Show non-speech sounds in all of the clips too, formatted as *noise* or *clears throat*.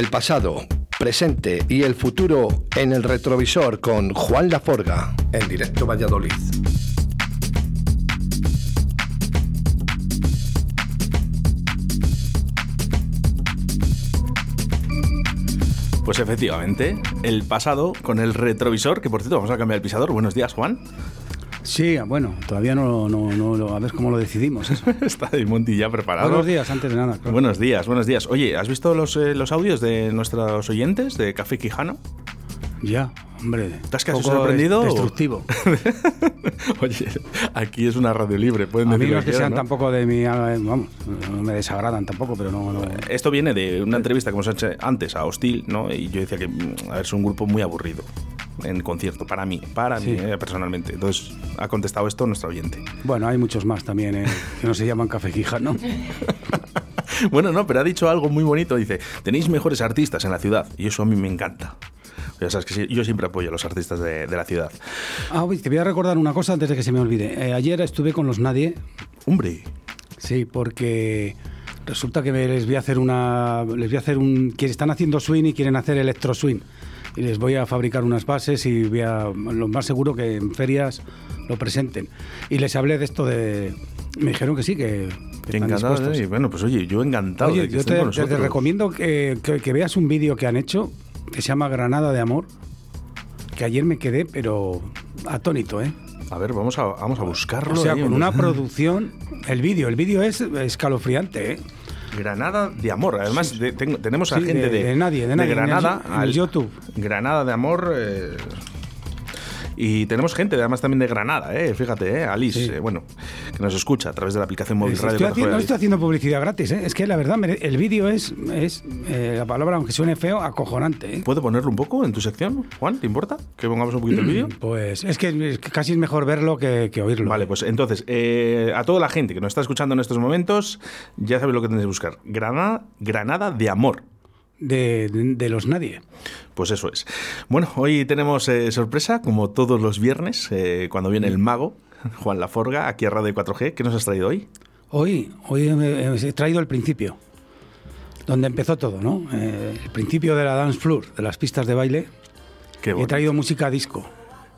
El pasado, presente y el futuro en el retrovisor con Juan Laforga en directo Valladolid. Pues efectivamente, el pasado con el retrovisor, que por cierto vamos a cambiar el pisador. Buenos días, Juan. Sí, bueno, todavía no, no, no, a ver cómo lo decidimos. Eso. *laughs* Está el Monty ya preparado. Buenos días, antes de nada. claro. Buenos días, buenos días. Oye, ¿has visto los, eh, los audios de nuestros oyentes de Café Quijano? Ya, hombre. ¿Te has quedado poco sorprendido? Destructivo. *laughs* Oye, aquí es una radio libre, pueden A mí decir no lo es que sean ¿no? tampoco de mi. ah, Vamos, no me desagradan tampoco, pero no. no Esto viene de una entrevista que hemos hecho antes a Hostil, ¿no? Y yo decía que, mm, a ver, es un grupo muy aburrido en concierto, para mí, para Sí. mí, eh, personalmente. Entonces, ha contestado esto nuestro oyente. Bueno, hay muchos más también eh, que no se llaman café quijano. *laughs* Bueno, no, pero ha dicho algo muy bonito. Dice, tenéis mejores artistas en la ciudad. Y eso a mí me encanta. Ya sabes que yo siempre apoyo a los artistas de, de la ciudad. Ah, te voy a recordar una cosa antes de que se me olvide. Eh, ayer estuve con los Nadie, Hombre, sí, porque resulta que me- les voy a hacer una. Les voy a hacer un. Que están haciendo swing y quieren hacer electro swing. Y les voy a fabricar unas bases y voy a. Lo más seguro que en ferias lo presenten. Y les hablé de esto de. Me dijeron que sí, que. que encantado. Y bueno, pues oye, yo encantado. Oye, de que yo te, con te- te recomiendo que, que- que veas un vídeo que han hecho que se llama Granada de Amor, que ayer me quedé, pero atónito, ¿eh? A ver, vamos a, vamos a buscarlo. O sea, ahí, con ¿no? una *laughs* producción, el vídeo, el vídeo es escalofriante, ¿eh? Granada de Amor. Además, de- tengo- tenemos a Sí, gente de- de, de nadie, de nadie, en el- Granada. en el al- YouTube. Granada de Amor. eh, y tenemos gente, además también de Granada, eh, fíjate, eh, Alice, Sí. eh, bueno, que nos escucha a través de la aplicación móvil Estoy, Radio. haciendo, no estoy haciendo publicidad gratis, ¿eh? Es que la verdad, el vídeo es, es eh, la palabra, aunque suene feo, acojonante. ¿Puedo ponerlo un poco en tu sección, Juan? ¿Te importa? Que pongamos un poquito el vídeo. Pues es que, es que casi es mejor verlo que, que oírlo. Vale, pues entonces, eh, a toda la gente que nos está escuchando en estos momentos, ya sabéis lo que tenéis que buscar. Granada, Granada de Amor. De, de- de los nadie. Pues eso es. Bueno, hoy tenemos eh, sorpresa, como todos los viernes, eh, cuando viene el mago, *laughs* Juan Laforga, aquí a Radio 4G. ¿Qué nos has traído hoy? Hoy, hoy me- he traído el principio, donde empezó todo, ¿no? Eh, el principio de la dance floor, de las pistas de baile. Qué He traído música disco,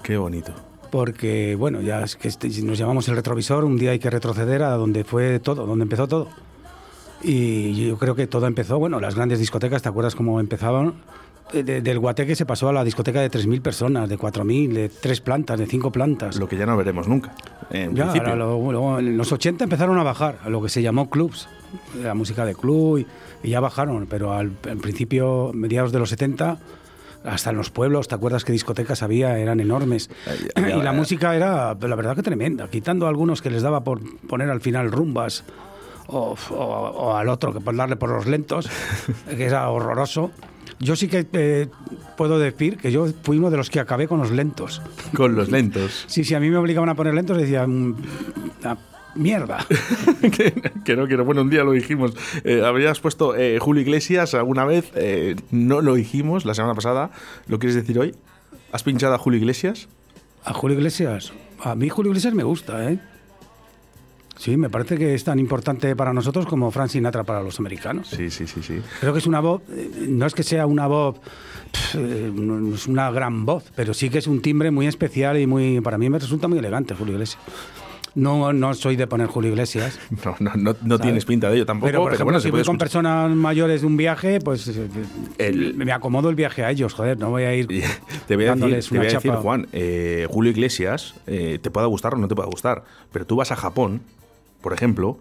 Qué bonito. porque, bueno, ya es que este- nos llamamos el retrovisor, un día hay que retroceder a donde fue todo, donde empezó todo. Y yo creo que todo empezó, bueno, las grandes discotecas, ¿te acuerdas cómo empezaban? De- de- del Guateque se pasó a la discoteca de 3.000 personas, de 4.000, de 3 plantas, de 5 plantas. Lo que ya no veremos nunca. En Ya, ahora lo- luego en los 80 empezaron a bajar a lo que se llamó clubs, la música de club, y, y ya bajaron, pero al, al principio, mediados de los 70, hasta en los pueblos, ¿te acuerdas qué discotecas había? Eran enormes. *clears throat* Y la ay. música era, la verdad que tremenda, quitando algunos que les daba por poner al final rumbas. O, o- o al otro que por darle por los lentos, *laughs* que era horroroso. Yo sí que eh, puedo decir que yo fui uno de los que acabé con los lentos. Con los lentos. Sí, sí, a mí me obligaban a poner lentos, decía, "Mm, mierda. *laughs* que, que no quiero. Bueno, un día lo dijimos. Eh, habrías puesto eh, Julio Iglesias alguna vez. Eh, no lo dijimos la semana pasada. ¿Lo quieres decir hoy? ¿Has pinchado a Julio Iglesias? A Julio Iglesias, a mí Julio Iglesias me gusta, ¿eh? Sí, me parece que es tan importante para nosotros como Frank Sinatra para los americanos. Sí, sí, sí, sí. Creo que es una voz, eh, no es que sea una voz, eh, es una gran voz, pero sí que es un timbre muy especial y muy, para mí me resulta muy elegante Julio Iglesias. No, no soy de poner Julio Iglesias. *laughs* No, no, no, no tienes pinta de ello tampoco. Pero, por ejemplo, bueno, si voy con personas mayores de un viaje, pues eh, El- me acomodo el viaje a ellos, joder, no voy a ir *laughs* Te voy a decir, dándoles te voy a decir. Juan, eh, Julio Iglesias, eh, te pueda gustar o no te pueda gustar, pero tú vas a Japón, por ejemplo,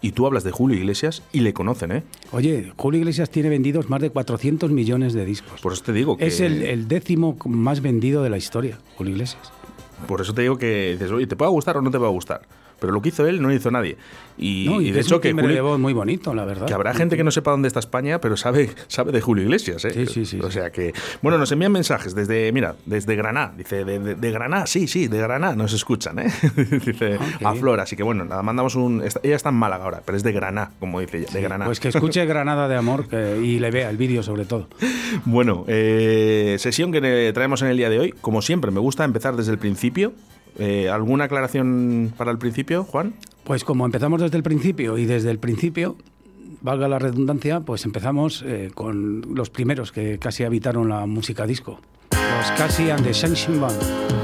y tú hablas de Julio Iglesias y le conocen, ¿eh? Oye, Julio Iglesias tiene vendidos más de 400 millones de discos. Por eso te digo que... Es el, el décimo más vendido de la historia, Julio Iglesias. Por eso te digo que dices, oye, ¿te puede gustar o no te va a gustar? Pero lo que hizo él no lo hizo nadie. Y, No, y de hecho que, de Julio- voz muy bonito, la verdad. que habrá gente que no sepa dónde está España, pero sabe, sabe de Julio Iglesias, ¿eh? Sí, sí, sí, O sea que... Bueno, nos envían mensajes desde, mira, desde Granada. Dice, de, de- de Granada, sí, sí, de Granada nos escuchan, ¿eh? *laughs* dice, Ah, a. Flora. Así que bueno, nada, mandamos un... ella está en Málaga ahora, pero es de Granada, como dice ella, de Granada. Pues que escuche *laughs* Granada de Amor que- y le vea el vídeo sobre todo. Bueno, eh, sesión que traemos en el día de hoy. Como siempre, me gusta empezar desde el principio. Eh, ¿Alguna aclaración para el principio, Juan? Pues como empezamos desde el principio y desde el principio, valga la redundancia, pues empezamos eh, con los primeros que casi habitaron la música disco, los Casi and the Band.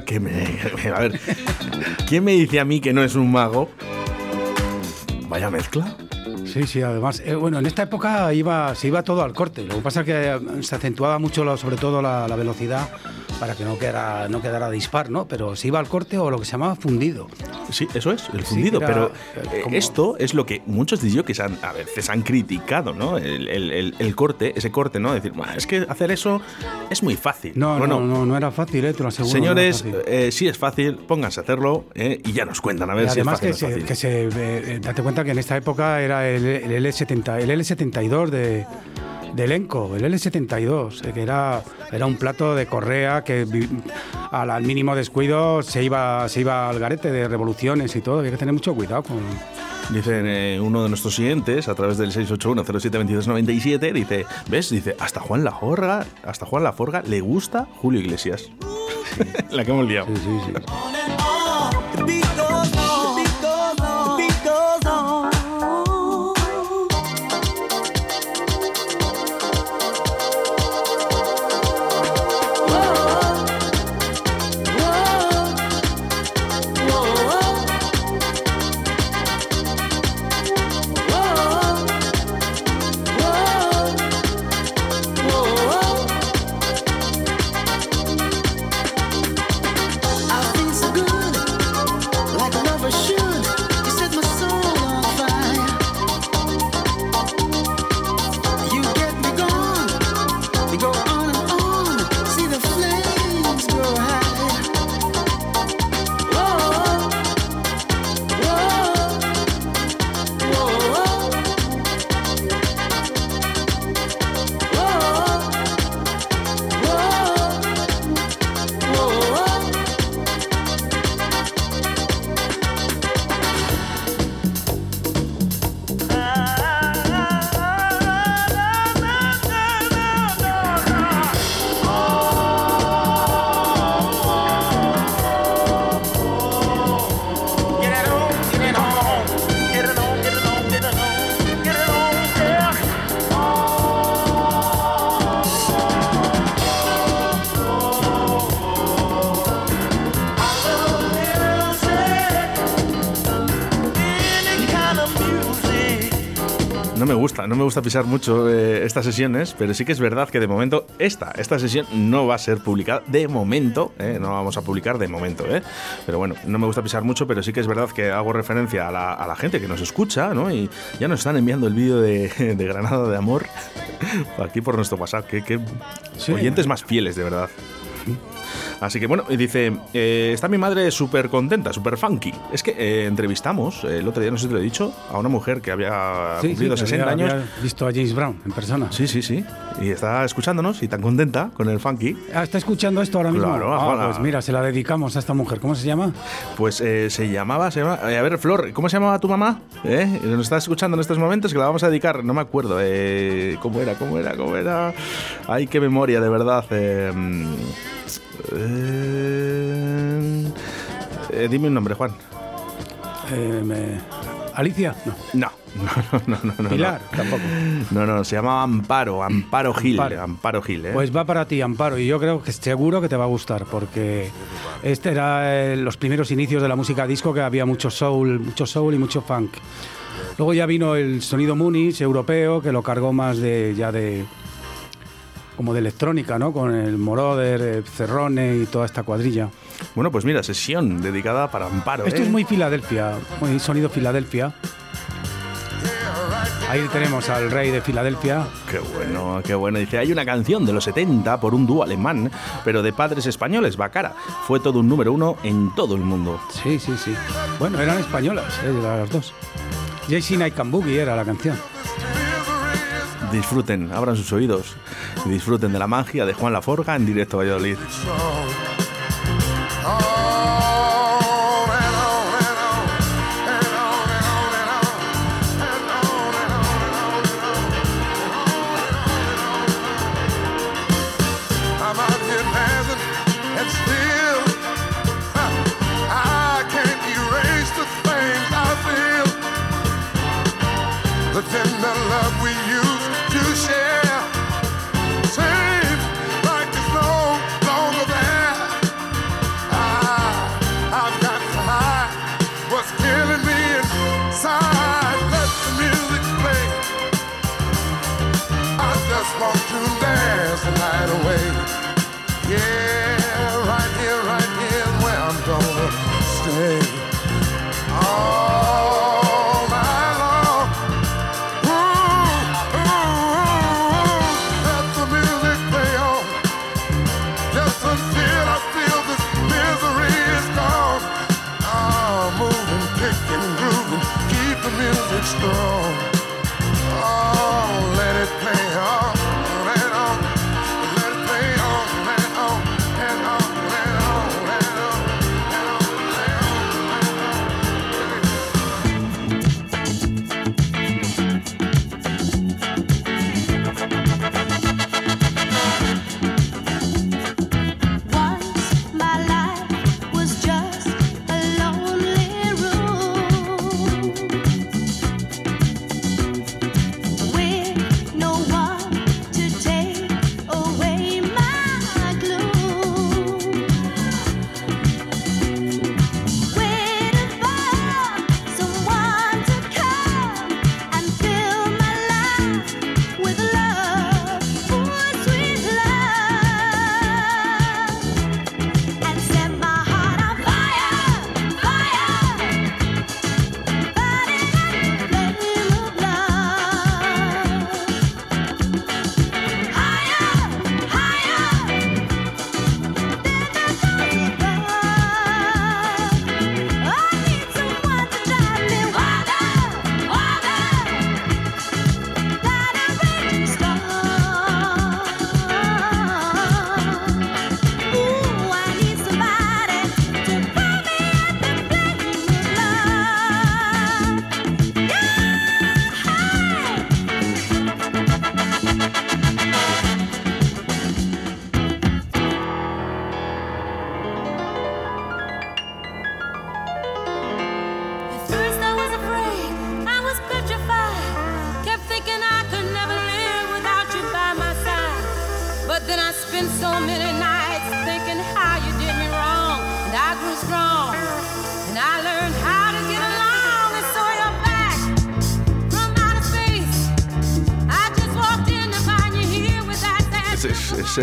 Que me. *laughs* A ver. ¿Quién me dice a mí que no es un mago? Vaya mezcla. Sí, sí, además, eh, bueno, en esta época iba, se iba todo al corte. Lo que pasa es que eh, se acentuaba mucho, sobre todo la velocidad, para que no quedara, no quedara dispar, ¿no? Pero se iba al corte o lo que se llamaba fundido. Sí, eso es, el Sí, fundido. era, pero eh, eh, como- esto es lo que muchos que han, a veces han criticado, ¿no? El, el- el- corte, ese corte, ¿no? Decir, "Buah, es que hacer eso es muy fácil. No, bueno, no, no, no era fácil, ¿eh? Te lo aseguro. no Señores, fácil. eh, sí es fácil, pónganse a hacerlo eh, y ya nos cuentan a ver Y si es además fácil que, no es se, fácil. que se eh, date cuenta que en esta época era el, el L70, el L72 de del Enco, el L72, eh, que era, era un plato de correa que al, mínimo descuido se iba, se iba al garete de revoluciones y todo. Había que tener mucho cuidado con. Dicen eh, uno de nuestros siguientes a través del 681-072297, dice, ¿ves? Dice, hasta Juan Laforga, hasta Juan Laforga le gusta Julio Iglesias. *laughs* La que hemos liado. Sí, sí, sí. Me gusta, pisar mucho eh, estas sesiones, pero sí que es verdad que de momento esta, esta sesión no va a ser publicada de momento, eh, no vamos a publicar de momento, eh. Pero bueno, no me gusta pisar mucho, pero sí que es verdad que hago referencia a la, a la gente que nos escucha, ¿no? Y ya nos están enviando el vídeo de, *laughs* de Granada de Amor *laughs* aquí por nuestro WhatsApp, que, que Sí. oyentes más fieles, de verdad. Así que bueno, dice, eh, está mi madre súper contenta, súper funky. Es que eh, entrevistamos, eh, el otro día, no sé si te lo he dicho, a una mujer que había Sí, sí, cumplido que 60 había- años. había visto a James Brown en persona. Sí, sí, sí. Y está escuchándonos y tan contenta con el funky. Ah, ¿Está escuchando esto ahora mismo? Claro, Ah, pues mira, se la dedicamos a esta mujer. ¿Cómo se llama? Pues eh, se llamaba, se eh, a ver, Flor, ¿cómo se llamaba tu mamá? ¿Eh? Nos está escuchando en estos momentos que la vamos a dedicar, no me acuerdo. ¿Cómo era? ¿Cómo era? ¿Cómo era? Ay, qué memoria, de verdad. eh, eh, eh, dime un nombre, Juan. Eh, me- ¿Alicia? No. *laughs* No, no, no, no, no. Pilar, tampoco. No, no, se llamaba Amparo, Amparo Gil. Amparo. Amparo, Gil, ¿eh? Pues va para ti, Amparo, y yo creo que seguro que te va a gustar, porque este era eh, los primeros inicios de la música disco, que había mucho soul, mucho soul y mucho funk. Luego ya vino el sonido Munich europeo, que lo cargó más de ya de como de electrónica, ¿no? Con el Moroder, eh, Cerrone y toda esta cuadrilla. Bueno, pues mira, sesión dedicada para Amparo. Esto ¿eh? es muy Filadelfia, muy sonido Filadelfia. Ahí tenemos al rey de Filadelfia. Qué bueno, qué bueno. Dice, hay una canción de los 70 por un dúo alemán, pero de padres españoles, Bacara. Fue todo un número uno en todo el mundo. Sí, sí, sí. Bueno, eran españolas, eh, las dos. Jay Night era la canción. Disfruten, abran sus oídos y disfruten de la magia de Juan Laforga en directo a Valladolid.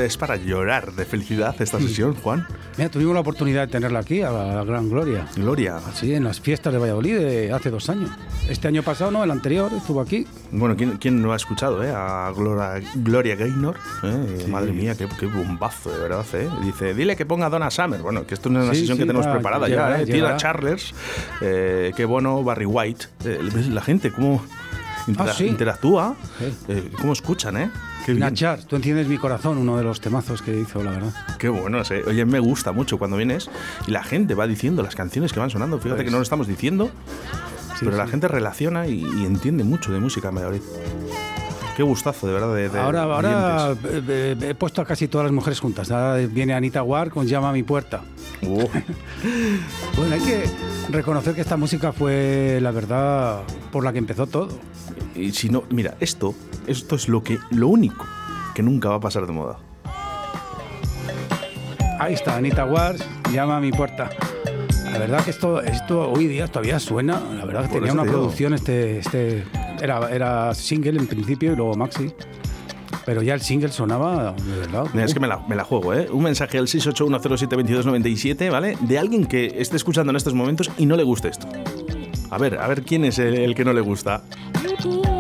Es, para llorar de felicidad esta sesión, Juan. Mira, tuvimos la oportunidad de tenerla aquí, a la, a gran gloria. Gloria. Sí, en las fiestas de Valladolid de hace dos años. Este año pasado, no, el anterior, estuvo aquí. Bueno, ¿quién, quién no ha escuchado eh? a Gloria, Gloria Gaynor? eh? Madre mía, qué, qué bombazo, de verdad. Eh? Dice, dile que ponga Donna Summer. Bueno, que esto no es una Sí, sesión sí, que tenemos va, preparada llegará, ya. Eh? Llegará. Charles, eh, qué bueno, Barry White. Eh, ¿ves la gente cómo Ah, interactúa? ¿Cómo escuchan, eh? Nachar, tú enciendes mi corazón, uno de los temazos que hizo, la verdad. Qué bueno, eh. oye, me gusta mucho cuando vienes y la gente va diciendo las canciones que van sonando. Fíjate Pues- que no lo estamos diciendo, Sí, pero la sí. gente relaciona y, y entiende mucho de música en Valladolid. Qué gustazo, de verdad, de, de Ahora, ahora eh, eh, he puesto a casi todas las mujeres juntas. Ahora viene Anita Ward con Llama a mi puerta. Oh, *laughs* Bueno, hay que reconocer que esta música fue, la verdad, por la que empezó todo. y si no, mira, esto, esto es lo que, lo único que nunca va a pasar de moda. Ahí está, Anita Ward, Llama a mi puerta. La verdad que esto, esto hoy día todavía suena. La verdad que Por tenía una te producción, este, este era, era single en principio y luego maxi. Pero ya el single sonaba de verdad. Mira, es que me la, me la juego, ¿eh? Un mensaje al 681072297, ¿vale? De alguien que esté escuchando en estos momentos y no le guste esto. A ver, a ver quién es el, el que no le gusta.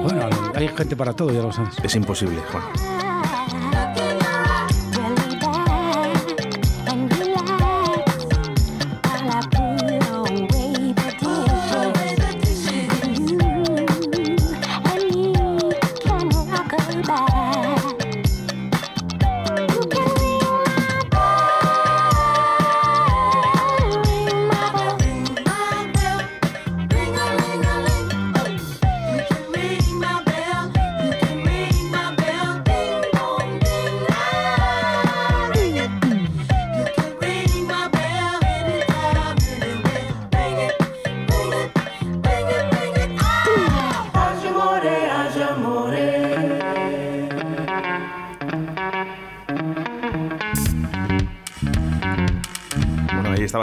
Bueno, hay gente para todo, ya lo sabes. Es imposible, Juan.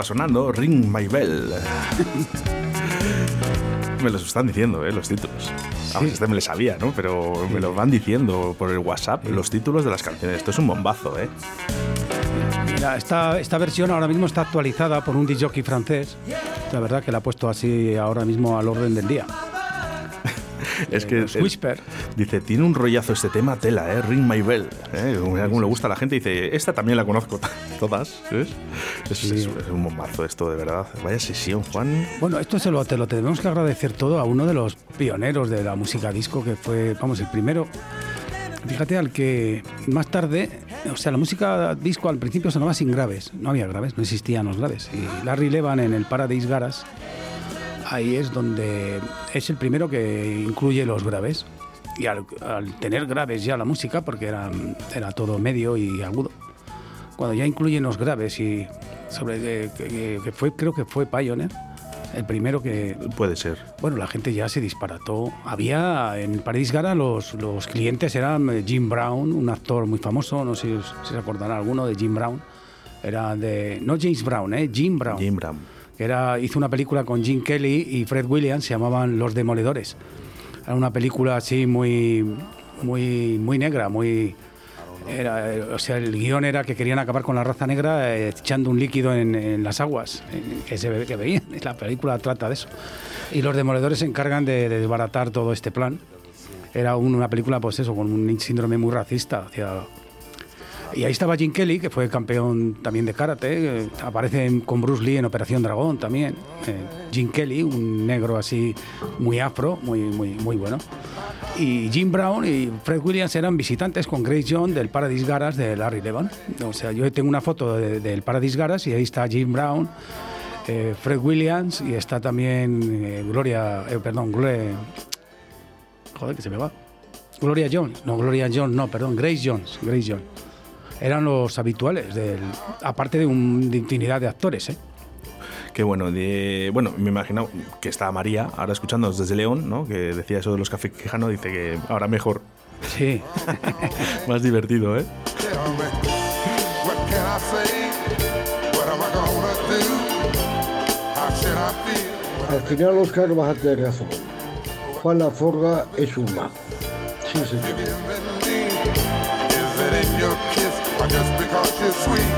Sonando Ring My Bell. me los están diciendo, ¿eh? Los títulos. Vamos, este me lo sabía, ¿no? Pero me lo van diciendo por el WhatsApp los títulos de las canciones. Esto es un bombazo, ¿eh? Mira, esta, esta versión ahora mismo está actualizada por un DJ francés. La verdad que la ha puesto así ahora mismo al orden del día. Es que Los Whisper. dice, tiene un rollazo este tema, tela, ¿eh? Ring My Bell. ¿eh? Como como le gusta a la gente, dice, esta también la conozco *laughs* todas. ¿ves? Es, Sí. es- es un bombazo esto, de verdad. Vaya sesión, Juan. Bueno, esto se lo, te lo tenemos que agradecer todo a uno de los pioneros de la música disco, que fue, vamos, el primero. Fíjate, al que más tarde, o sea, la música disco al principio sonaba sin graves, no había graves, no existían los graves. Y Larry Levan en el Paradise Garage, ahí es donde es el primero que incluye los graves. Y al, al tener graves ya la música, porque era, era todo medio y agudo, cuando ya incluyen los graves y sobre que, que- que fue creo que fue Pioneer el primero que Puede ser. bueno la gente ya se disparató había en Paradise Gara los, los clientes eran eh, Jim Brown un actor muy famoso no sé si se acordará alguno de Jim Brown era de no James Brown eh Jim Brown Jim Brown. Era, hizo una película con Jim Kelly y Fred Williams, se llamaban Los Demoledores. Era una película así muy, muy, muy negra, muy... Era, o sea, el guion era que querían acabar con la raza negra eh, echando un líquido en, las aguas eh, que se que veían. *laughs* La película trata de eso. Y los demoledores se encargan de, de desbaratar todo este plan. Era un- una película, pues eso, con un síndrome muy racista hacia, y ahí estaba Jim Kelly, que fue campeón también de karate, eh, aparece con Bruce Lee en Operación Dragón también. Eh, Jim Kelly, un negro así muy afro, muy, muy, muy bueno. Y Jim Brown y Fred Williams eran visitantes con Grace John del Paradise Garage de Larry Levan. O sea, yo tengo una foto de- del Paradise Garage y ahí está Jim Brown, eh, Fred Williams y está también eh, Gloria, perdón, Gloria, joder, que se me va. Gloria Jones, no, Gloria Jones, no, perdón, Grace Jones, Grace Jones. Eran los habituales, del, aparte de, un, de infinidad de actores, ¿eh? Qué bueno. De, bueno, me imagino que está María ahora escuchándonos desde León, ¿no? Que decía eso de los café quejano, dice que ahora mejor, Sí. *laughs* más divertido, ¿eh? Al final, Oscar, vas a tener razón. Juan Laforga es un mago. Sí, señor. just because you're sweet.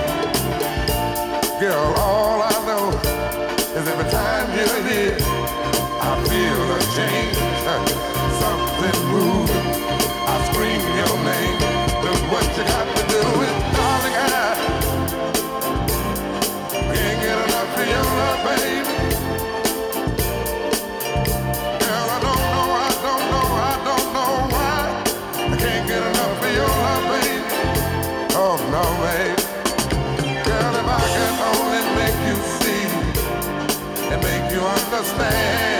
Girl, all I know is every time you're near, I feel a change. *laughs* Something moving. I scream your name. Look what you got. understand.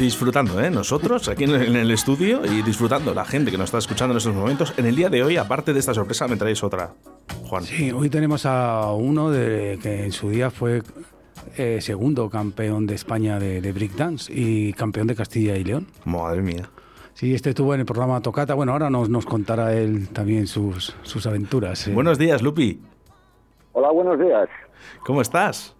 Disfrutando, ¿eh? Nosotros aquí en el estudio y disfrutando la gente que nos está escuchando en estos momentos. En el día de hoy, aparte de esta sorpresa, me traéis otra, Juan. Sí, hoy tenemos a uno de que en su día fue eh, segundo campeón de España de, de breakdance y campeón de Castilla y León. Madre mía. Sí, este estuvo en el programa Tocata. Bueno, ahora nos, nos contará él también sus, sus aventuras. eh. Buenos días, Lupi. Hola, buenos días. ¿Cómo estás?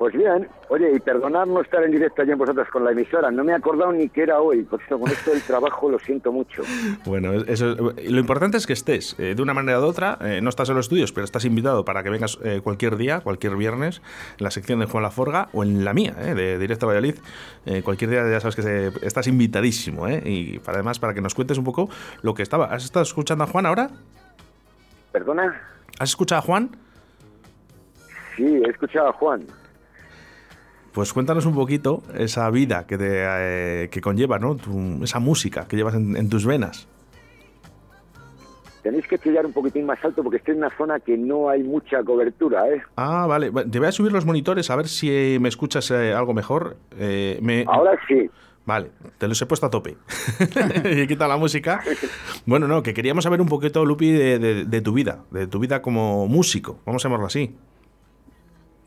Pues bien, oye, y perdonad no estar en directo allí en vosotros con la emisora, no me he acordado ni que era hoy, por eso con esto del trabajo lo siento mucho. *laughs* Bueno, eso, lo importante es que estés, eh, de una manera u otra, eh, no estás en los estudios, pero estás invitado para que vengas eh, cualquier día, cualquier viernes, en la sección de Juan Laforga o en la mía, eh, de Directo Valladolid. Cualquier día ya sabes que se- estás invitadísimo, eh, y para, además para que nos cuentes un poco lo que estaba. ¿Has estado escuchando a Juan ahora? ¿Perdona? ¿Has escuchado a Juan? Sí, he escuchado a Juan. Pues cuéntanos un poquito esa vida que, te, eh, que conlleva, ¿no? Tu- esa música que llevas en, en tus venas. Tenéis que chillar un poquitín más alto porque estoy en una zona que no hay mucha cobertura, ¿eh? Ah, vale. Te voy a subir los monitores a ver si me escuchas eh, algo mejor. Eh, me... Ahora sí. Vale, te los he puesto a tope. *laughs* y he quitado la música. Bueno, no, que queríamos saber un poquito, Lupi, de, de- de tu vida, de tu vida como músico, vamos a llamarlo así.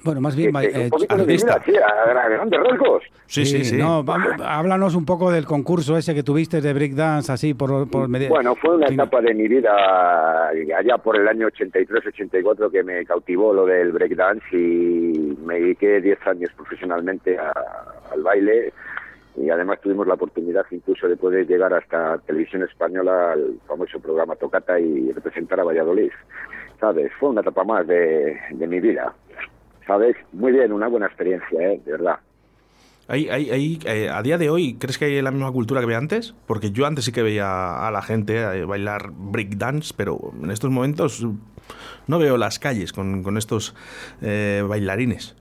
Bueno, más bien... Eh, eh, mi artista. vida, sí, a gra- grandes rasgos. Sí, sí, sí. No, háblanos un poco del concurso ese que tuviste de breakdance, así por... por medio- Bueno, fue una Sí. etapa de mi vida allá por el año 83-84 que me cautivó lo del breakdance y me dediqué 10 años profesionalmente a- al baile y además tuvimos la oportunidad incluso de poder llegar hasta Televisión Española al famoso programa Tocata y representar a Valladolid. ¿Sabes? Fue una etapa más de, de mi vida. ¿Sabes? Muy bien, una buena experiencia, ¿eh? De verdad. Ahí, ahí, ahí, eh, a día de hoy, ¿crees que hay la misma cultura que había antes? Porque yo antes sí que veía a la gente eh, bailar breakdance, pero en estos momentos no veo las calles con, con estos eh, bailarines.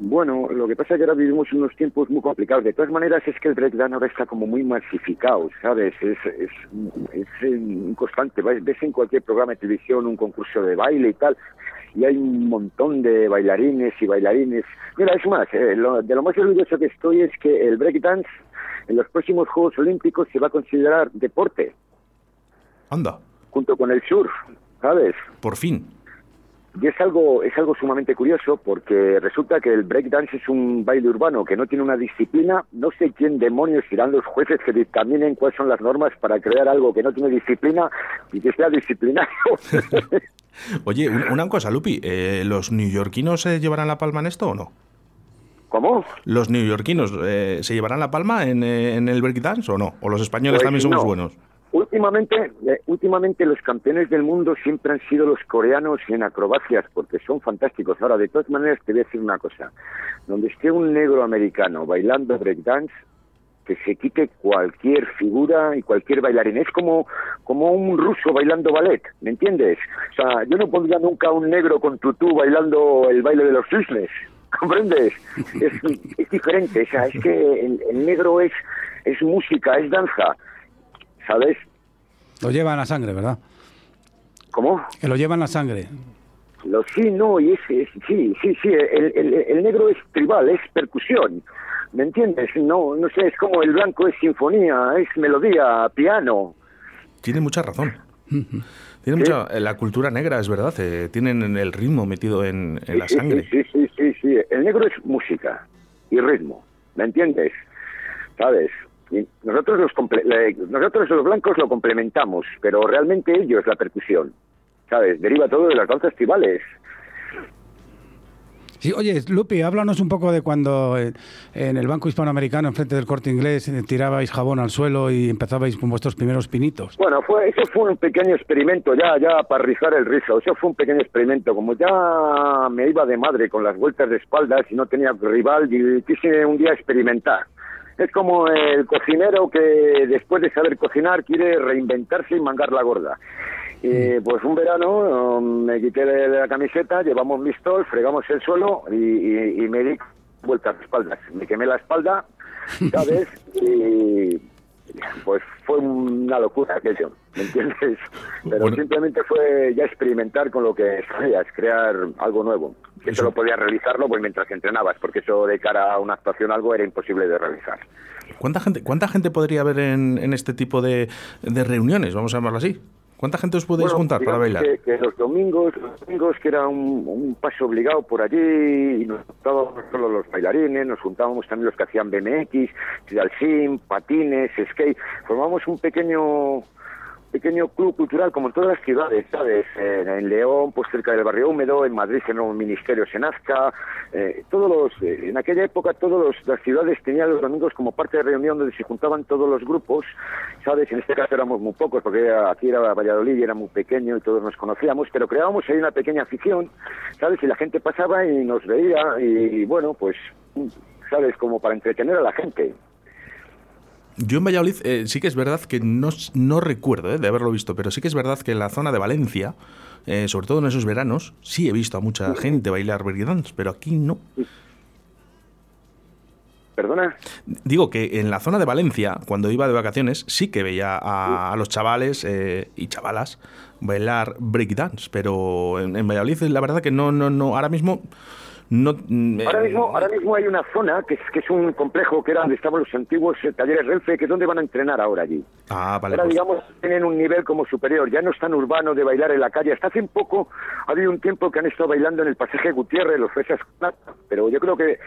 Bueno, lo que pasa es que ahora vivimos unos tiempos muy complicados. De todas maneras, es que el breakdown ahora está como muy masificado, ¿sabes? Es, es, es un constante. Ves en cualquier programa de televisión un concurso de baile y tal, y hay un montón de bailarines y bailarines. Mira, es más, eh, lo- de lo más orgulloso que estoy es que el breakdance en los próximos Juegos Olímpicos se va a considerar deporte, Anda, junto con el surf, ¿sabes? por fin. Y es algo, es algo sumamente curioso porque resulta que el breakdance es un baile urbano que no tiene una disciplina. No sé quién demonios irán los jueces que dictaminen cuáles son las normas para crear algo que no tiene disciplina y que sea disciplinario. *laughs* Oye, un- una cosa, Lupi, eh, ¿los neoyorquinos se llevarán la palma en esto o no? ¿Cómo? ¿Los neoyorquinos eh, se llevarán la palma en, eh, en el breakdance o no? ¿O los españoles Pues también somos no. buenos? Últimamente, eh, últimamente los campeones del mundo siempre han sido los coreanos en acrobacias porque son fantásticos. Ahora, de todas maneras, te voy a decir una cosa. Donde esté un negro americano bailando breakdance, que se quite cualquier figura y cualquier bailarín. Es como, como un ruso bailando ballet, ¿me entiendes? O sea, yo no pondría nunca un negro con tutú bailando el baile de los cisnes, *laughs* ¿comprendes? Es, es diferente, o sea, es que el, el negro es, es música, es danza, ¿sabes? Lo llevan a sangre, ¿verdad? ¿Cómo? Que lo llevan a sangre. Lo sí, no, y es, es- sí, sí, sí, el, el, el negro es tribal, es percusión, ¿me entiendes? No, no sé, es como el blanco es sinfonía, es melodía, piano. Tiene mucha razón. Tiene mucha, eh, la cultura negra, es verdad, eh, tienen el ritmo metido en, en la sí, sangre. Sí, sí, sí, sí, el negro es música y ritmo, ¿me entiendes? ¿Sabes? Nosotros los, nosotros los blancos lo complementamos, pero realmente ellos la percusión, ¿sabes? Deriva todo de las danzas tribales. Sí, oye, Lupi, háblanos un poco de cuando eh, en el Banco Hispanoamericano, enfrente del Corte Inglés, eh, tirabais jabón al suelo y empezabais con vuestros primeros pinitos. Bueno, fue, eso fue un pequeño experimento, ya, ya para rizar el rizo, eso fue un pequeño experimento. Como ya me iba de madre con las vueltas de espaldas y no tenía rival, y quise un día experimentar. Es como el cocinero que después de saber cocinar quiere reinventarse y mangar la gorda. Y pues un verano um, me quité de la camiseta, llevamos listol, fregamos el suelo y, y- y me di vueltas de espaldas. Me quemé la espalda, *laughs* ¿sabes? Y pues fue una locura aquello, ¿me entiendes? *laughs* Pero Bueno. simplemente fue ya experimentar con lo que sabías, crear algo nuevo. Que solo podías realizarlo pues mientras entrenabas, porque eso de cara a una actuación algo era imposible de realizar. ¿Cuánta gente, cuánta gente podría haber en, en este tipo de, de reuniones, vamos a llamarlo así? ¿Cuánta gente os podéis Bueno, juntar para bailar? Que, que los domingos, los domingos que era un, un paso obligado por allí, y nos juntábamos solo los bailarines, nos juntábamos también los que hacían BMX, trial sim, patines, skate, formamos un pequeño pequeño club cultural como en todas las ciudades, ¿sabes? En León, pues cerca del barrio húmedo, en Madrid en los ministerios en Azca, eh, todos los, eh, en aquella época todas las ciudades tenían los domingos como parte de reunión donde se juntaban todos los grupos, ¿sabes? En este caso éramos muy pocos porque aquí era Valladolid y era muy pequeño y todos nos conocíamos, pero creábamos ahí una pequeña afición, ¿sabes? Y la gente pasaba y nos veía y, bueno, pues, ¿sabes? Como para entretener a la gente. Yo en Valladolid eh, sí que es verdad que no, no recuerdo eh, de haberlo visto, pero sí que es verdad que en la zona de Valencia, eh, sobre todo en esos veranos, sí he visto a mucha gente bailar breakdance, pero aquí no. ¿Perdona? Digo que en la zona de Valencia, cuando iba de vacaciones, sí que veía a, a los chavales y chavalas bailar breakdance, pero en, en Valladolid la verdad que no, no, no, ahora mismo no... mm, Ahora eh, mismo, ahora mismo hay una zona que es, que es un complejo que era donde estaban los antiguos eh, talleres Renfe, que es donde van a entrenar ahora allí. Ah, vale. ahora, pues- digamos, tienen un nivel como superior, ya no es tan urbano de bailar en la calle. Hasta hace un poco, ha habido un tiempo que han estado bailando en el pasaje Gutiérrez, los fresas, pero yo creo que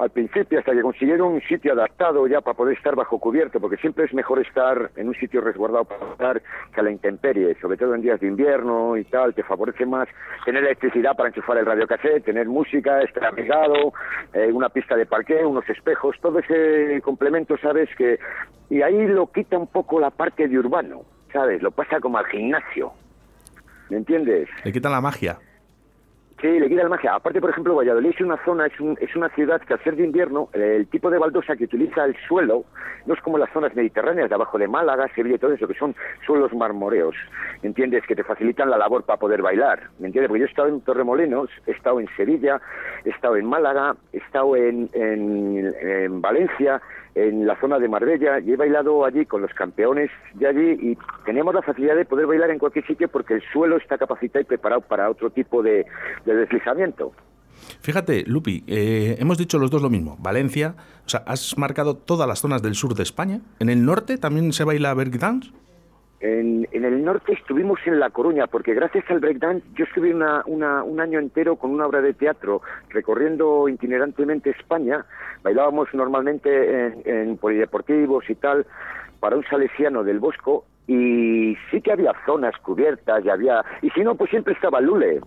al principio, hasta que consiguieron un sitio adaptado ya para poder estar bajo cubierto, porque siempre es mejor estar en un sitio resguardado para bailar que a la intemperie, sobre todo en días de invierno y tal, te favorece más tener electricidad para enchufar el radiocassette, tener música, estar abrigado, eh, una pista de parqué, unos espejos, todo ese complemento, ¿sabes? que Y ahí lo quita un poco la parte de urbano, ¿sabes? Lo pasa como al gimnasio, ¿me entiendes? Le quitan la magia. Sí, le quita la magia. Aparte, por ejemplo, Valladolid es una zona, es, un- es una ciudad que al ser de invierno, el tipo de baldosa que utiliza el suelo no es como las zonas mediterráneas de abajo de Málaga, Sevilla y todo eso, que son suelos marmoreos, ¿me entiendes? Que te facilitan la labor para poder bailar, ¿me entiendes? Porque yo he estado en Torremolinos, he estado en Sevilla, he estado en Málaga, he estado en, en Valencia, en la zona de Marbella y he bailado allí con los campeones de allí y teníamos la facilidad de poder bailar en cualquier sitio porque el suelo está capacitado y preparado para otro tipo de, de deslizamiento. Fíjate, Lupi, eh, hemos dicho los dos lo mismo. Valencia, o sea, has marcado todas las zonas del sur de España. ¿En el norte también se baila breakdance? En, en el norte estuvimos en La Coruña, porque gracias al breakdance yo estuve una, una- un año entero con una obra de teatro recorriendo itinerantemente España. Bailábamos normalmente en, en polideportivos y tal para un salesiano del Bosco y sí que había zonas cubiertas y había... Y si no, pues siempre estaba el hule.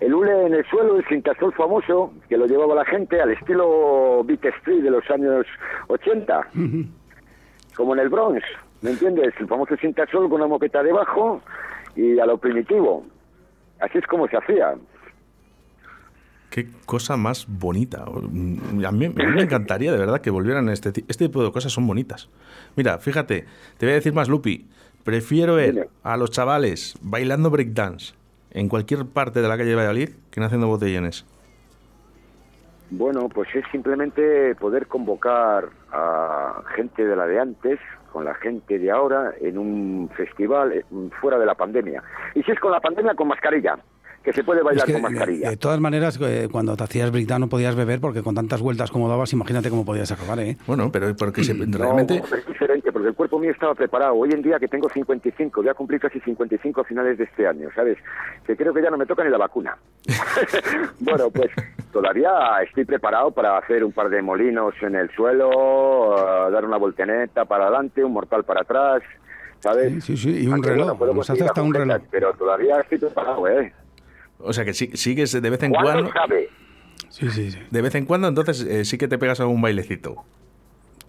El hule en el suelo, el cintasol famoso, que lo llevaba la gente al estilo Beat Street de los años 80 como en el Bronx, ¿me entiendes? El famoso cintasol con una moqueta debajo y a lo primitivo. Así es como se hacía. Qué cosa más bonita. Mm, A mí, a mí me encantaría de verdad que volvieran este, ti- este tipo de cosas, son bonitas. Mira, fíjate, te voy a decir más, Lupi. Prefiero ver a los chavales bailando breakdance en cualquier parte de la calle de Valladolid que no haciendo botellones. Bueno, pues es simplemente poder convocar a gente de la de antes con la gente de ahora en un festival eh, fuera de la pandemia. Y si es con la pandemia, con mascarilla, que se puede Es bailar que, con mascarilla. de todas maneras, eh, cuando te hacías breakdance no podías beber porque con tantas vueltas como dabas, imagínate cómo podías acabar, ¿eh? Bueno, pero porque se- No, realmente... es diferente, porque el cuerpo mío estaba preparado. Hoy en día que tengo 55, voy a cumplir casi 55 a finales de este año, ¿sabes? Que creo que ya no me toca ni la vacuna. *laughs* *laughs* bueno, pues todavía estoy preparado para hacer un par de molinos en el suelo, eh, dar una volteneta para adelante, un mortal para atrás, ¿sabes? Sí, sí, sí, y un Aunque, reloj, bueno, puedo nos hace conseguir hasta un reloj. Pero todavía estoy preparado, ¿eh? O sea que sí- sigues de vez en ¿Cuándo cuando... sabe? Sí, sí, sí. De vez en cuando, entonces eh, sí que te pegas a un bailecito.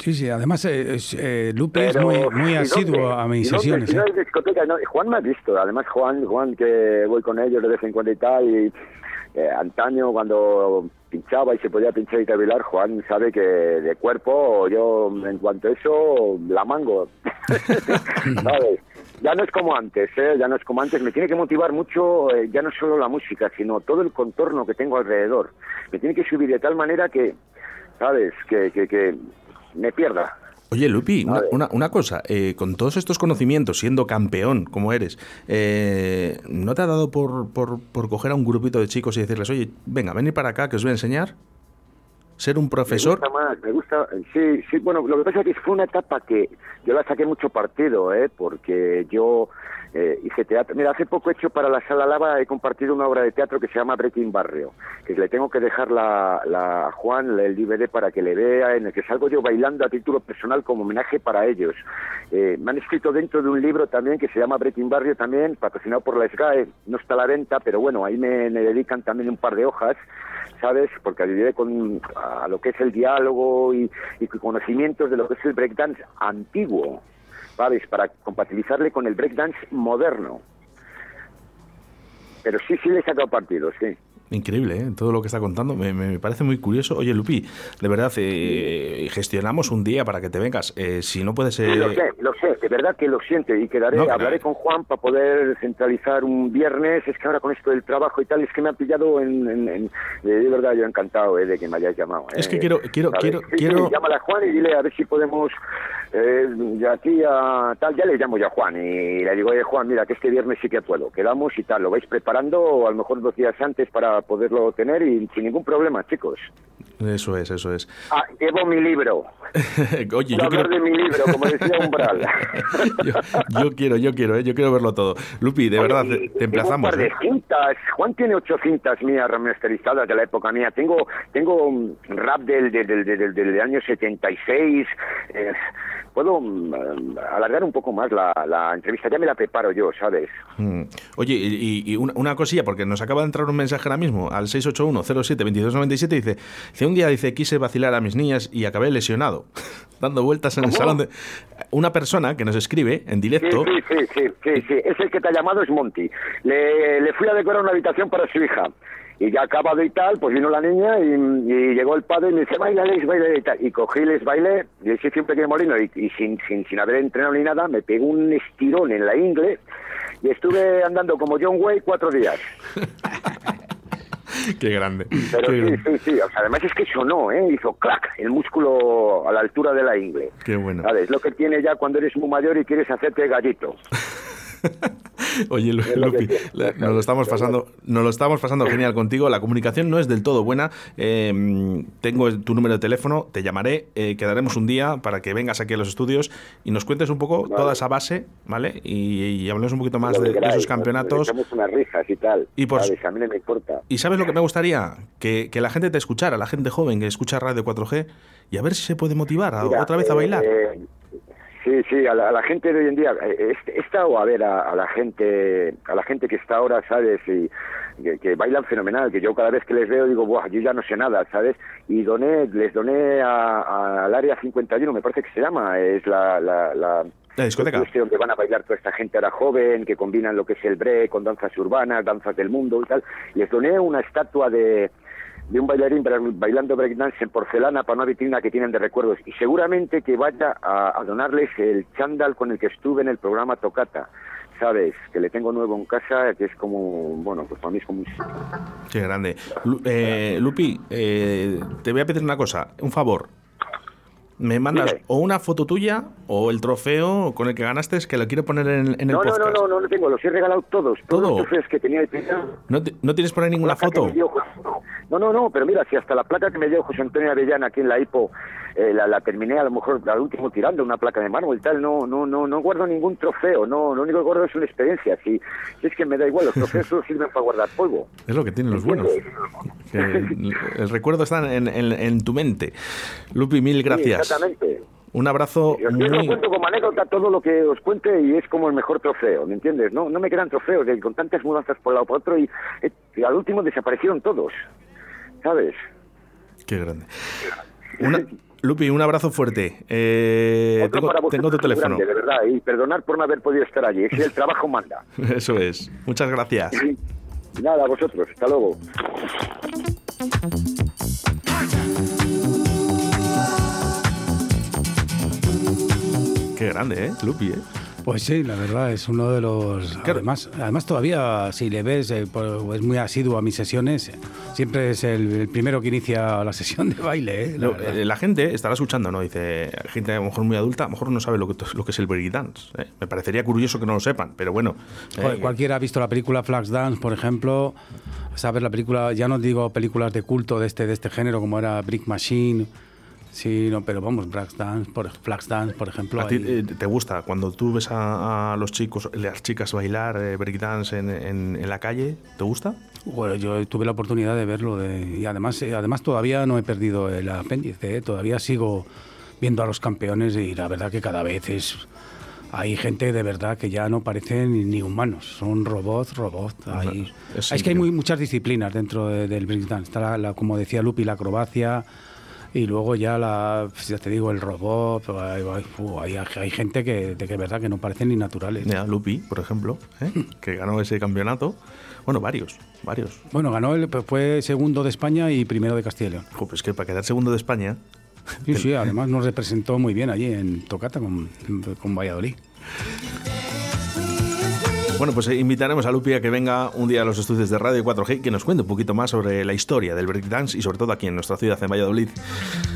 Sí, sí, además eh, eh, Lupe es muy, muy ¿y asiduo dónde? a mis sesiones. Si no ¿eh? hay discoteca, no, Juan me ha visto, además Juan, Juan que voy con ellos de vez en cuando y tal, y eh, antaño cuando pinchaba y se podía pinchar y bailar, Juan sabe que de cuerpo yo en cuanto a eso la mango, *laughs* ¿sabes? Ya no es como antes, ¿eh? ya no es como antes, me tiene que motivar mucho eh, ya no solo la música, sino todo el contorno que tengo alrededor. Me tiene que subir de tal manera que, ¿sabes? Que, que, que me pierda. Oye, Lupi, una, una- una cosa, eh, con todos estos conocimientos, siendo campeón como eres, eh, ¿no te ha dado por, por, por coger a un grupito de chicos y decirles, oye, venga, venid para acá que os voy a enseñar? ¿Ser un profesor? Me gusta más, me gusta, sí, sí, bueno, lo que pasa es que fue una etapa que yo la saqué mucho partido, ¿eh? porque yo eh, hice teatro. Mira, hace poco he hecho para la Sala Lava, he compartido una obra de teatro que se llama Breaking Barrio, que le tengo que dejar la, la a Juan el DVD para que le vea, en el que salgo yo bailando a título personal como homenaje para ellos. Eh, me han escrito dentro de un libro también que se llama Breaking Barrio también, patrocinado por la SGAE, no está a la venta, pero bueno, ahí me, dedican también un par de hojas ¿sabes? Porque ayudé con lo que es el diálogo y, y conocimientos de lo que es el breakdance antiguo, ¿sabes? Para compatibilizarle con el breakdance moderno. Pero sí, sí le he sacado partido, sí. Increíble, ¿eh? todo lo que está contando. Me, me parece muy curioso. Oye, Lupi, de verdad, eh, gestionamos un día para que te vengas. Eh, si no puedes... Sí, lo eh, sé, lo sé, de verdad que lo siento y quedaré, No, hablaré con Juan para poder centralizar un viernes. Es que ahora con esto del trabajo y tal, es que me han pillado en, en- en- de, verdad yo encantado eh, de que me hayáis llamado. Es eh. que quiero- quiero- ¿Sabes? quiero- Sí, sí, quiero- llámale a Juan y dile a ver si podemos eh, de aquí a tal, ya le llamo yo a Juan y le digo, oye Juan, mira que este viernes sí que puedo, quedamos y tal, lo vais preparando a lo mejor dos días antes para poderlo tener y sin ningún problema, chicos. Eso es, eso es. Ah, llevo mi libro. *laughs* Oye, yo quiero... de mi libro, como decía Umbral. *laughs* yo, yo quiero, yo quiero, ¿eh? yo quiero verlo todo. Lupi, de verdad, te, te Tengo un emplazamos. par de ¿eh? cintas. Juan tiene ocho cintas mías remasterizadas de la época mía. Tengo tengo un rap del, del, del, del, del año 76. Eh, puedo mm, alargar un poco más la, la entrevista. Ya me la preparo yo, ¿sabes? Mm. Oye, y, y una, una cosilla, porque nos acaba de entrar un mensaje ahora mismo al 681-07-2297, dice, dice, un día dice, quise vacilar a mis niñas y acabé lesionado, *laughs* dando vueltas en el ¿Cómo? salón de... Una persona que nos escribe en Sí, directo... sí, sí, sí, sí, sí. Es el que te ha llamado, es Monty. Le, le fui a decorar una habitación para su hija. Y ya acabado y tal, pues vino la niña y, y llegó el padre y me dice, bailales, bailales y tal. Y cogí, les bailé, y les hice un pequeño molino y, y sin, sin, sin haber entrenado ni nada, me pegó un estirón en la ingle y estuve andando como John Way cuatro días. *laughs* *laughs* Qué grande. Pero qué, sí, grande. sí, sí. O sea, además es que sonó, ¿eh? Hizo clac, el músculo a la altura de la ingle. Qué bueno. ¿Sabes? Lo que tiene ya cuando eres muy mayor y quieres hacerte gallito. *laughs* *laughs* Oye, Lu- Lupi, la- nos lo estamos pasando, nos lo estamos pasando genial contigo. La comunicación no es del todo buena. Eh, tengo tu número de teléfono, te llamaré, eh, quedaremos un día para que vengas aquí a los estudios y nos cuentes un poco Vale. toda esa base, ¿vale? Y, y hablemos un poquito más de, esos campeonatos. Unas risas y tal. Y por- ¿sabes? A mí no me importa. ¿Y sabes lo que me gustaría? Que, que la gente te escuchara, la gente joven que escucha Radio 4G, y a ver si se puede motivar a- Mira, otra vez a bailar. eh, sí, sí, a la, a la gente de hoy en día. eh, He estado a ver a, a la gente a la gente que está ahora, ¿sabes? Y que, que bailan fenomenal, que yo cada vez que les veo digo, Buah, yo ya no sé nada, ¿sabes? Y doné, les doné a- al área 51, me parece que se llama, es la... la, la La discoteca. este donde van a bailar toda esta gente ahora joven, que combinan lo que es el break con danzas urbanas, danzas del mundo y tal. Les doné una estatua de, de un bailarín bailando breakdance en porcelana para una vitrina que tienen de recuerdos. Y seguramente que vaya a, donarles el chándal con el que estuve en el programa Tocata. ¿Sabes? Que le tengo nuevo en casa, que es como, bueno, pues para mí es como un... Qué grande. Eh, Lupi, eh, te voy a pedir una cosa, un favor. Me mandas Dime. o una foto tuya o el trofeo con el que ganaste, que lo quiero poner en, en el No, no, podcast. no, no, no lo tengo, los he regalado todos. Todos ¿Todo? los trofeos que tenía el. ¿No, te- no tienes por ahí ninguna foto? dio No, no, no, pero mira, si hasta la placa que me dio José Antonio Avellana aquí en la HIPO eh, la, la terminé a lo mejor al último tirando una placa de mármol y tal, no, no, no, no guardo ningún trofeo, no, lo único que guardo es una experiencia. Si, si es que me da igual, los trofeos solo sirven para guardar polvo. Es lo que tienen los buenos. Que el, el recuerdo está en, en- en tu mente. Lupi, mil Sí, gracias. exactamente. Un abrazo Yo muy... cuento como anécdota todo lo que os cuente y es como el mejor trofeo, ¿me entiendes? No, no me quedan trofeos, con tantas mudanzas por lado por otro y, eh, y al último desaparecieron todos, ¿sabes? Qué grande. Una- *laughs* Lupi, un abrazo fuerte. Eh, tengo, para vosotros tengo tu teléfono. grande, de verdad, y perdonar por no haber podido estar allí, si el trabajo manda. *laughs* Eso es. Muchas gracias. Y nada, a vosotros, hasta luego. Qué grande, ¿eh? Lupi, ¿eh? Pues sí, la verdad, es uno de los... Además, además todavía, si le ves, eh, es muy asiduo a mis sesiones, eh, siempre es el, el primero que inicia la *laughs* sesión de baile. ¿eh? La verdad. eh, la gente estará escuchando, ¿no? Dice, gente a lo mejor muy adulta, a lo mejor no sabe lo que, lo que es el breakdance. ¿eh? Me parecería curioso que no lo sepan, pero bueno. eh, Joder, cualquiera ha visto la película Flaxdance, por ejemplo, sabes la película, ya no digo películas de culto de este, de este género como era Brick Machine, sí, no, pero vamos, Flaxdance, por, Flaxdance, por ejemplo. ¿A ti ahí- eh, te gusta cuando tú ves a, a los chicos, las chicas bailar eh, breakdance en, en- en la calle? ¿Te gusta? Bueno, yo tuve la oportunidad de verlo de- y además, eh, además todavía no he perdido el apéndice, ¿eh? todavía sigo viendo a los campeones y la verdad que cada vez es hay gente de verdad que ya no parecen ni, humanos, son robots, robots. Hay- es es, que hay muy, muchas disciplinas dentro de- del breakdance. Está la, la- como decía Lupi, la acrobacia y luego ya la, pues ya te digo, el robot. Hay, hay- fu, hay- hay gente que de que es verdad que no parecen ni naturales. Mira, Lupi, por ejemplo, ¿eh? *laughs* que ganó ese campeonato. Bueno, varios, varios. Bueno, ganó, el, pues fue segundo de España y primero de Castilla y León. Jo, pues que para quedar segundo de España, Sí, sí, *laughs* además nos representó muy bien allí en Tocata con, con Valladolid. Bueno, pues eh, invitaremos a Lupi a que venga un día a los estudios de Radio 4G y que nos cuente un poquito más sobre la historia del breakdance y sobre todo aquí en nuestra ciudad, en Valladolid.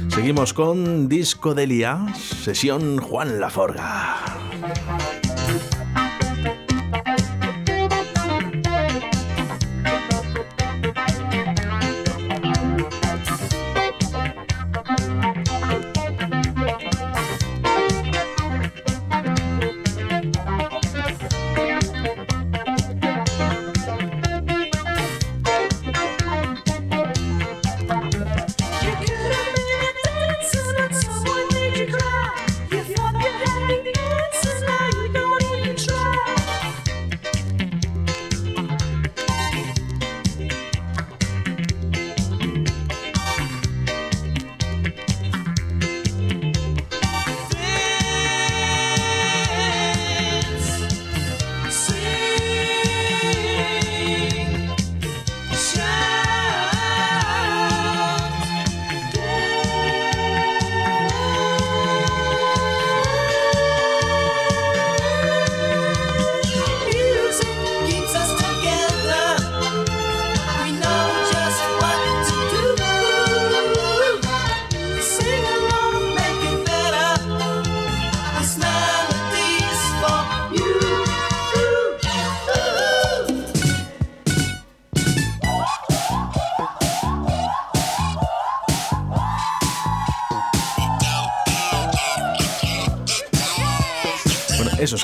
Seguimos con Disco Delia, sesión Juan Laforga.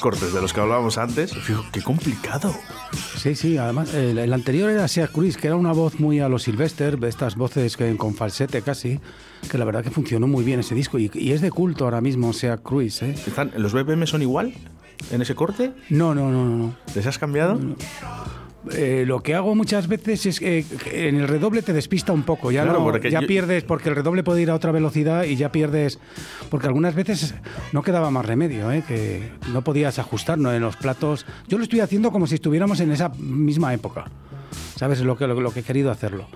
Cortes de los que hablábamos antes, fijo, qué complicado. Sí, sí, además el, el anterior era Sea Cruz, que era una voz muy a los Sylvester, de estas voces que, con falsete casi, que la verdad que funcionó muy bien ese disco y, y es de culto ahora mismo Sea Cruz, ¿eh? ¿Están, ¿Los BPM son igual en ese corte? No, no, no, no. no. ¿Les has cambiado? Eh, lo que hago muchas veces es que en el redoble te despista un poco, ya, Claro, no- porque ya yo- pierdes, porque el redoble puede ir a otra velocidad y ya pierdes, porque algunas veces no quedaba más remedio, ¿eh? que no podías ajustar ¿no? en los platos. Yo lo estoy haciendo como si estuviéramos en esa misma época, ¿sabes? Lo que, lo, lo que he querido hacerlo.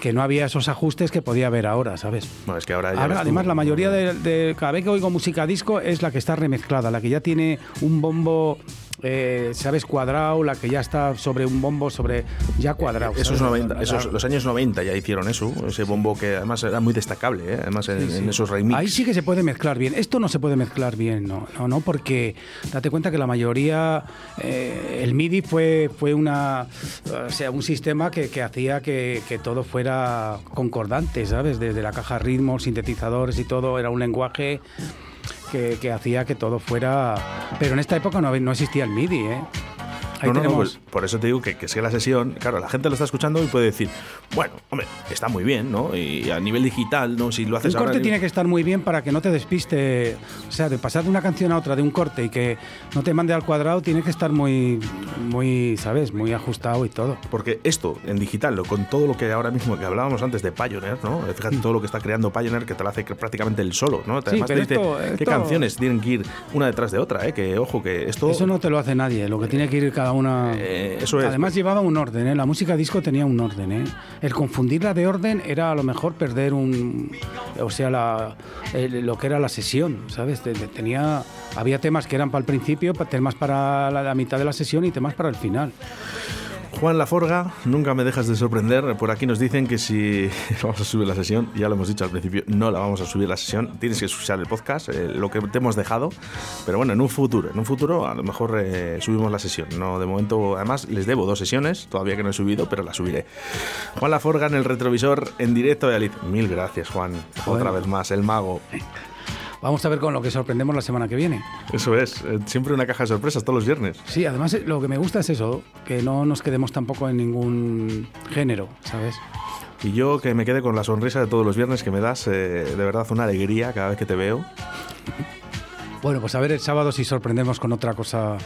Que no había esos ajustes que podía haber ahora, ¿sabes? Bueno, es que ahora ya Ahora, además, la mayoría de, de- Cada vez que oigo música disco es la que está remezclada, la que ya tiene un bombo, eh, ¿sabes? Cuadrado, la que ya está sobre un bombo, sobre. Ya cuadrado. Esos ¿sabes? 90, esos, los años 90 ya hicieron eso, ese bombo que además era muy destacable, ¿eh? además en, Sí, sí. en esos remix. Ahí sí que se puede mezclar bien. Esto no se puede mezclar bien, no, no, no, porque date cuenta que la mayoría, eh, el MIDI fue, fue una, o sea, un sistema que, que hacía que, que todo fuera concordante, ¿sabes? Desde la caja ritmos, sintetizadores y todo, era un lenguaje que, hacía que todo fuera... Pero en esta época no, no existía el MIDI, ¿eh? Ahí No, no, pues por eso te digo que, que sigue la sesión. Claro, la gente lo está escuchando y puede decir, bueno, hombre, está muy bien, ¿no? Y a nivel digital, ¿no? Si lo haces Un ahora. corte tiene que estar muy bien para que no te despiste. O sea, de pasar de una canción a otra, de un corte y que no te mande al cuadrado, tiene que estar muy, muy, ¿sabes? Muy ajustado y todo. Porque esto en digital, lo- con todo lo que ahora mismo que hablábamos antes de Pioneer, ¿no? Fíjate todo lo que está creando Pioneer que te lo hace prácticamente el solo, ¿no? Sí, Además te dice esto- qué canciones tienen que ir una detrás de otra, ¿eh? Que ojo, que esto. Eso no te lo hace nadie. Lo que tiene que ir cada una. Eh, eso es. Además llevaba un orden, ¿eh? La música disco tenía un orden, ¿eh? El confundirla de orden era a lo mejor perder un. O sea, la, el- lo que era la sesión, ¿sabes? Te- te- Tenía. Había temas que eran para el principio, temas para la, la mitad de la sesión y temas para el final. Juan Laforga, nunca me dejas de sorprender. Por aquí nos dicen que si *laughs* vamos a subir la sesión, ya lo hemos dicho al principio, no la vamos a subir la sesión. Tienes que escuchar el podcast, eh, lo que te hemos dejado. Pero bueno, en un futuro, en un futuro a lo mejor eh, subimos la sesión. No, de momento, además les debo dos sesiones, todavía que no he subido, pero la subiré. Juan Laforga en el retrovisor en directo de Aliz. Mil gracias, Juan. Otra vez más, el mago. Vamos a ver con lo que sorprendemos la semana que viene. Eso es, eh, siempre una caja de sorpresas todos los viernes. Sí, además eh, lo que me gusta es eso, que no nos quedemos tampoco en ningún género, ¿sabes? Y yo que me quede con la sonrisa de todos los viernes que me das, eh, de verdad, una alegría cada vez que te veo. *laughs* Bueno, pues a ver el sábado si sorprendemos con otra cosa.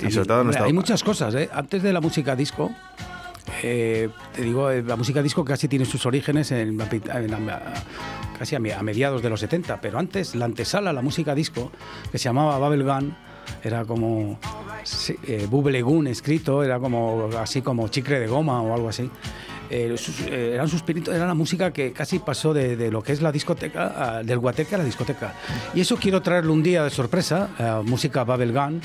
Y sobre todo nuestra- Hay muchas cosas, ¿eh? Antes de la música disco, eh, te digo, eh, la música disco casi tiene sus orígenes casi a, me- a mediados de los 70, pero antes la antesala la música disco, que se llamaba Bubblegum, era como eh, Bubblegum escrito, era como así como chicle de goma o algo así. Eh, sus- eh, eran suspiritos, era la música que casi pasó de, de lo que es la discoteca, a- del guateque a la discoteca. Y eso quiero traerle un día de sorpresa, eh, música Bubblegum,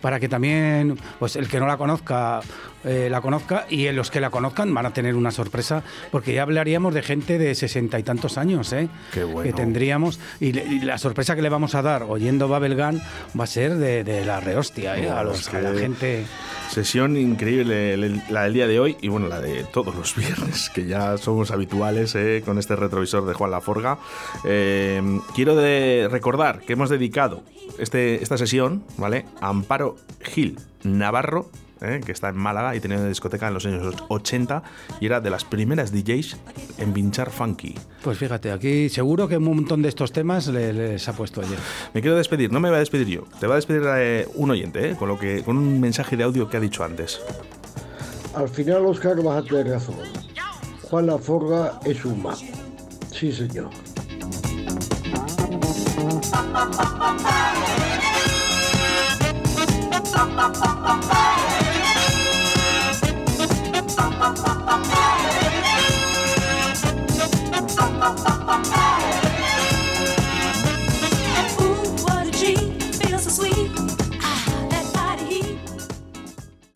para que también pues el que no la conozca eh, la conozca y en los que la conozcan van a tener una sorpresa, porque ya hablaríamos de gente de sesenta y tantos años, ¿eh? Qué bueno. que tendríamos. Y, le- y la sorpresa que le vamos a dar oyendo Bubblegum va a ser de, de la rehostia, ¿eh? a, los, a la gente. Sesión increíble la del día de hoy y bueno, la de todos los viernes, que ya somos habituales eh, con este retrovisor de Juan Laforga. Eh, quiero de recordar que hemos dedicado este, esta sesión, ¿vale? A Amparo Gil Navarro, eh, que está en Málaga y tenía una discoteca en los años 80 y era de las primeras DJs en pinchar funky. Pues fíjate, aquí seguro que un montón de estos temas le- les ha puesto ayer. Me quiero despedir, no me voy a despedir yo, te va a despedir eh, un oyente, eh, con, lo que, con un mensaje de audio que ha dicho antes. Al final, Oscar, vas a tener razón. Juan Laforga es un. Sí, señor. *laughs*